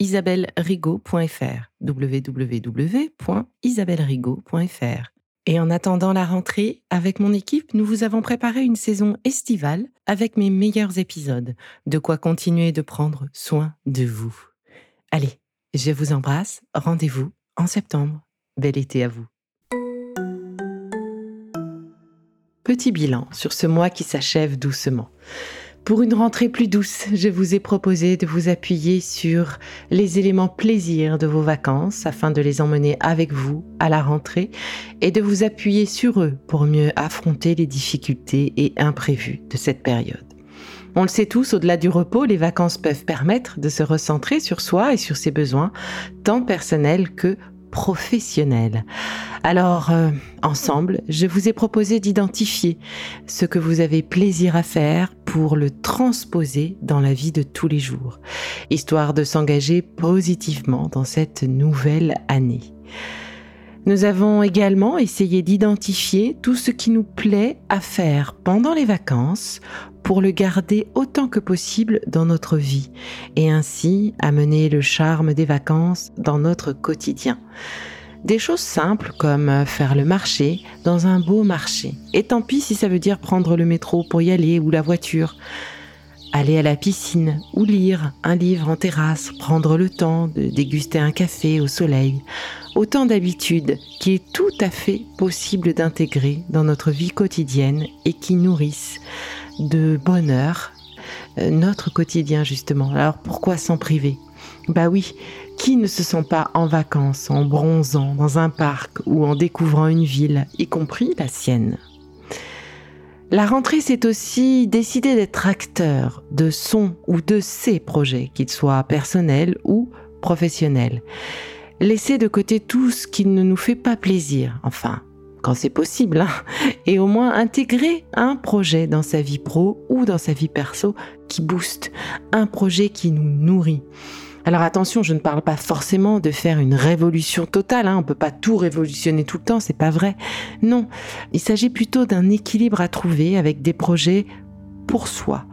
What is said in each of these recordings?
isabellerigaud.fr www.isabellerigaud.fr Et en attendant la rentrée, avec mon équipe, nous vous avons préparé une saison estivale avec mes meilleurs épisodes, de quoi continuer de prendre soin de vous. Allez, je vous embrasse, rendez-vous en septembre. Bel été à vous. Petit bilan sur ce mois qui s'achève doucement. Pour une rentrée plus douce, je vous ai proposé de vous appuyer sur les éléments plaisir de vos vacances afin de les emmener avec vous à la rentrée et de vous appuyer sur eux pour mieux affronter les difficultés et imprévus de cette période. On le sait tous, au-delà du repos, les vacances peuvent permettre de se recentrer sur soi et sur ses besoins, tant personnels que professionnels. Alors, euh, ensemble, je vous ai proposé d'identifier ce que vous avez plaisir à faire pour le transposer dans la vie de tous les jours, histoire de s'engager positivement dans cette nouvelle année. Nous avons également essayé d'identifier tout ce qui nous plaît à faire pendant les vacances pour le garder autant que possible dans notre vie et ainsi amener le charme des vacances dans notre quotidien. Des choses simples comme faire le marché dans un beau marché. Et tant pis si ça veut dire prendre le métro pour y aller ou la voiture aller à la piscine ou lire un livre en terrasse, prendre le temps de déguster un café au soleil. Autant d'habitudes qui est tout à fait possible d'intégrer dans notre vie quotidienne et qui nourrissent de bonheur euh, notre quotidien justement. Alors pourquoi s'en priver? Bah oui, qui ne se sent pas en vacances, en bronzant dans un parc ou en découvrant une ville, y compris la sienne? La rentrée, c'est aussi décider d'être acteur de son ou de ses projets, qu'ils soient personnels ou professionnels. Laisser de côté tout ce qui ne nous fait pas plaisir, enfin, quand c'est possible, hein, et au moins intégrer un projet dans sa vie pro ou dans sa vie perso qui booste, un projet qui nous nourrit. Alors attention, je ne parle pas forcément de faire une révolution totale. Hein. On peut pas tout révolutionner tout le temps, c'est pas vrai. Non, il s'agit plutôt d'un équilibre à trouver avec des projets pour soi,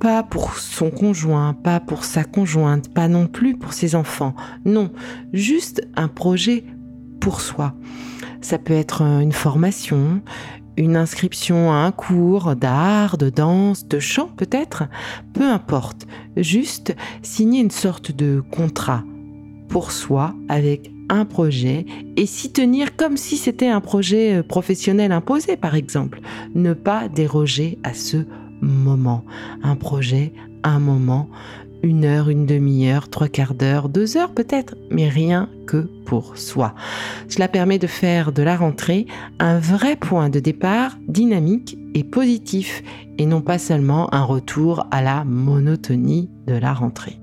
pas pour son conjoint, pas pour sa conjointe, pas non plus pour ses enfants. Non, juste un projet pour soi. Ça peut être une formation, une inscription à un cours d'art, de danse, de chant peut-être, peu importe, juste signer une sorte de contrat pour soi avec un projet et s'y tenir comme si c'était un projet euh, professionnel imposé par exemple. Ne pas déroger à ce moment. Un projet, un moment, une heure, une demi-heure, trois quarts d'heure, deux heures peut-être, mais rien que pour soi. Cela permet de faire de la rentrée un vrai point de départ dynamique et positif, et non pas seulement un retour à la monotonie de la rentrée.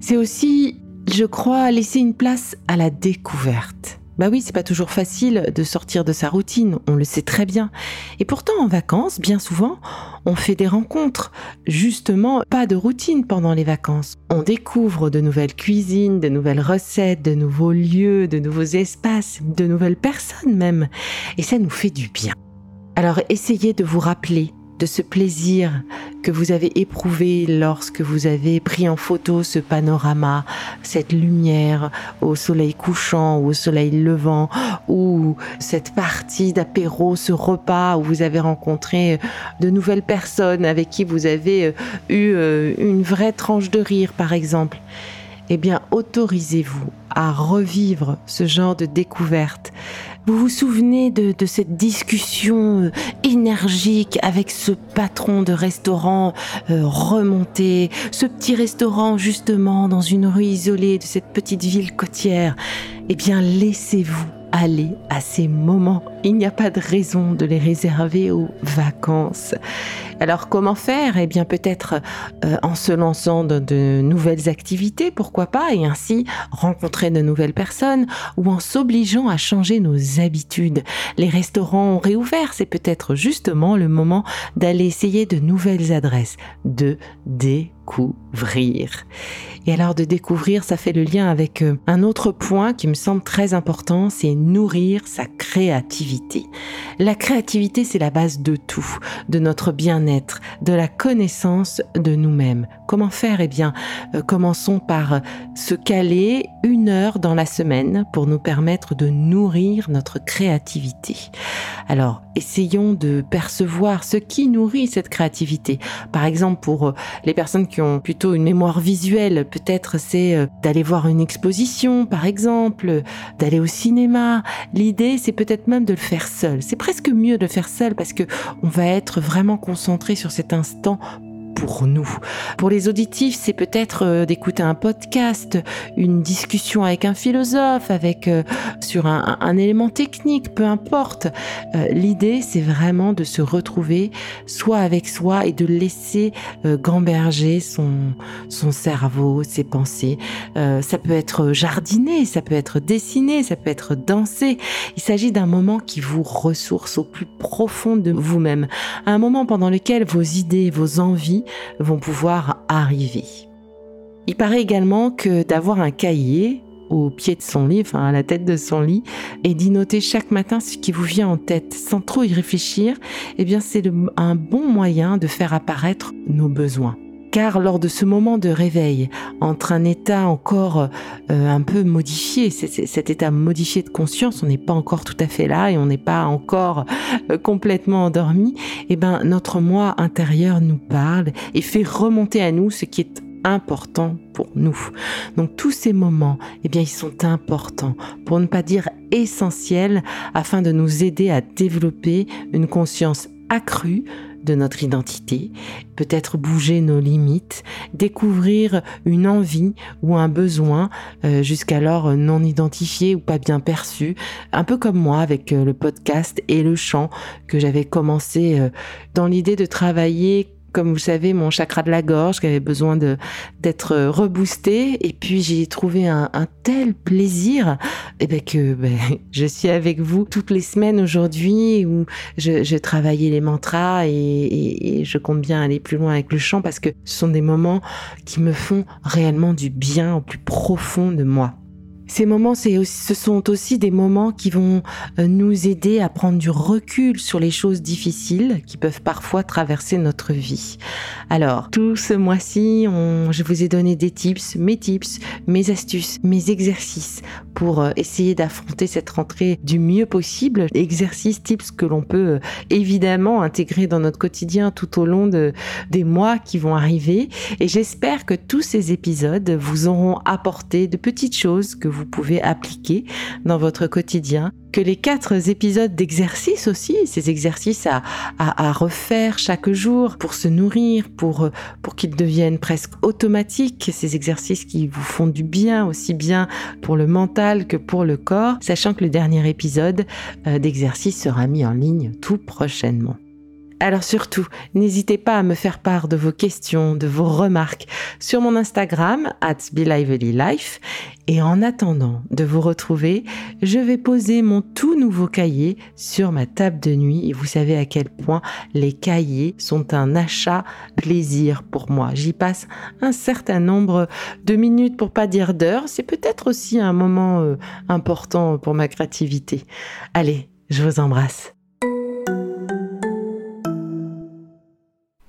C'est aussi, je crois, laisser une place à la découverte. Bah oui, c'est pas toujours facile de sortir de sa routine, on le sait très bien. Et pourtant, en vacances, bien souvent, on fait des rencontres. Justement, pas de routine pendant les vacances. On découvre de nouvelles cuisines, de nouvelles recettes, de nouveaux lieux, de nouveaux espaces, de nouvelles personnes même. Et ça nous fait du bien. Alors essayez de vous rappeler de ce plaisir que vous avez éprouvé lorsque vous avez pris en photo ce panorama, cette lumière au soleil couchant ou au soleil levant, ou cette partie d'apéro, ce repas où vous avez rencontré de nouvelles personnes avec qui vous avez euh, eu euh, une vraie tranche de rire, par exemple. Eh bien, autorisez-vous à revivre ce genre de découverte vous vous souvenez de, cette discussion euh, énergique avec ce patron de restaurant euh, remonté, ce petit restaurant justement dans une rue isolée de cette petite ville côtière? Eh bien, laissez-vous aller à ces moments. Il n'y a pas de raison de les réserver aux vacances. Alors comment faire? Eh bien peut-être euh, en se lançant dans de nouvelles activités, pourquoi pas, et ainsi rencontrer de nouvelles personnes, ou en s'obligeant à changer nos habitudes. Les restaurants ont réouvert, c'est peut-être justement le moment d'aller essayer de nouvelles adresses, de découvrir. Et alors de découvrir, ça fait le lien avec euh, un autre point qui me semble très important, c'est nourrir sa créativité. La créativité, c'est la base de tout, de notre bien-être, de la connaissance de nous-mêmes. Comment faire? Eh bien, euh, commençons par euh, se caler une heure dans la semaine pour nous permettre de nourrir notre créativité. Alors, essayons de percevoir ce qui nourrit cette créativité. Par exemple, pour les personnes qui ont plutôt une mémoire visuelle, peut-être c'est euh, d'aller voir une exposition, par exemple, d'aller au cinéma. L'idée, c'est peut-être même de le faire seul. C'est presque mieux de le faire seul parce que on va être vraiment concentré sur cet instant pour nous. Pour les auditifs, c'est peut-être euh, d'écouter un podcast, une discussion avec un philosophe, avec euh, sur un, un, élément technique, peu importe. Euh, l'idée, c'est vraiment de se retrouver soit avec soi et de laisser gamberger son son cerveau, ses pensées. ça peut être jardiner, ça peut être dessiner, ça peut être danser. Il s'agit d'un moment qui vous ressource au plus profond de vous-même, un moment pendant lequel vos idées, vos envies vont pouvoir arriver. Il paraît également que d'avoir un cahier au pied de son lit, enfin à la tête de son lit, et d'y noter chaque matin ce qui vous vient en tête sans trop y réfléchir, eh bien c'est un bon moyen de faire apparaître nos besoins car lors de ce moment de réveil, entre un état encore euh, un peu modifié, cet état modifié de conscience, on n'est pas encore tout à fait là et on n'est pas encore euh, complètement endormi, et eh ben notre moi intérieur nous parle et fait remonter à nous ce qui est important pour nous. Donc tous ces moments, eh bien ils sont importants pour ne pas dire essentiels afin de nous aider à développer une conscience accrue de notre identité, peut-être bouger nos limites, découvrir une envie ou un besoin euh, jusqu'alors non identifié ou pas bien perçu, un peu comme moi avec euh, le podcast et le chant que j'avais commencé euh, dans l'idée de travailler comme vous savez, mon chakra de la gorge qui avait besoin de d'être reboosté. Et puis j'ai trouvé un, tel plaisir et eh ben que ben, je suis avec vous toutes les semaines aujourd'hui où je, je travaillais les mantras et, et, je compte bien aller plus loin avec le chant parce que ce sont des moments qui me font réellement du bien au plus profond de moi. Ces moments, ce sont aussi des moments qui vont euh, nous aider à prendre du recul sur les choses difficiles qui peuvent parfois traverser notre vie. Alors, tout ce mois-ci, je vous ai donné des tips, mes tips, mes astuces, mes exercices pour euh, essayer d'affronter cette rentrée du mieux possible. Exercices, tips que l'on peut euh, évidemment intégrer dans notre quotidien tout au long de, des mois qui vont arriver. Et j'espère que tous ces épisodes vous auront apporté de petites choses que vous pouvez appliquer dans votre quotidien, que les quatre épisodes d'exercice aussi, ces exercices à, à, refaire chaque jour pour se nourrir, pour, pour qu'ils deviennent presque automatiques, ces exercices qui vous font du bien aussi bien pour le mental que pour le corps, sachant que le dernier épisode euh, d'exercice sera mis en ligne tout prochainement. Alors surtout, n'hésitez pas à me faire part de vos questions, de vos remarques sur mon Instagram, at BeLivelyLife. Et en attendant de vous retrouver, je vais poser mon tout nouveau cahier sur ma table de nuit. Et vous savez à quel point les cahiers sont un achat plaisir pour moi. J'y passe un certain nombre de minutes, pour pas dire d'heures. C'est peut-être aussi un moment euh, important pour ma créativité. Allez, je vous embrasse.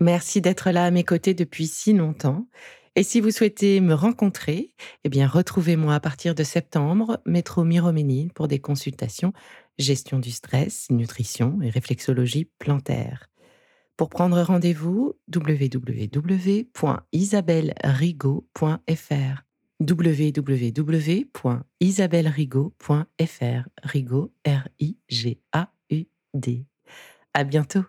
Merci d'être là à mes côtés depuis si longtemps. Et si vous souhaitez me rencontrer, eh bien, retrouvez-moi à partir de septembre, métro Miroménil, pour des consultations gestion du stress, nutrition et réflexologie plantaire. Pour prendre rendez-vous, www.isabellerigaud.fr www.isabellerigaud.fr Rigaud, R-I-G-A-U-D. À bientôt!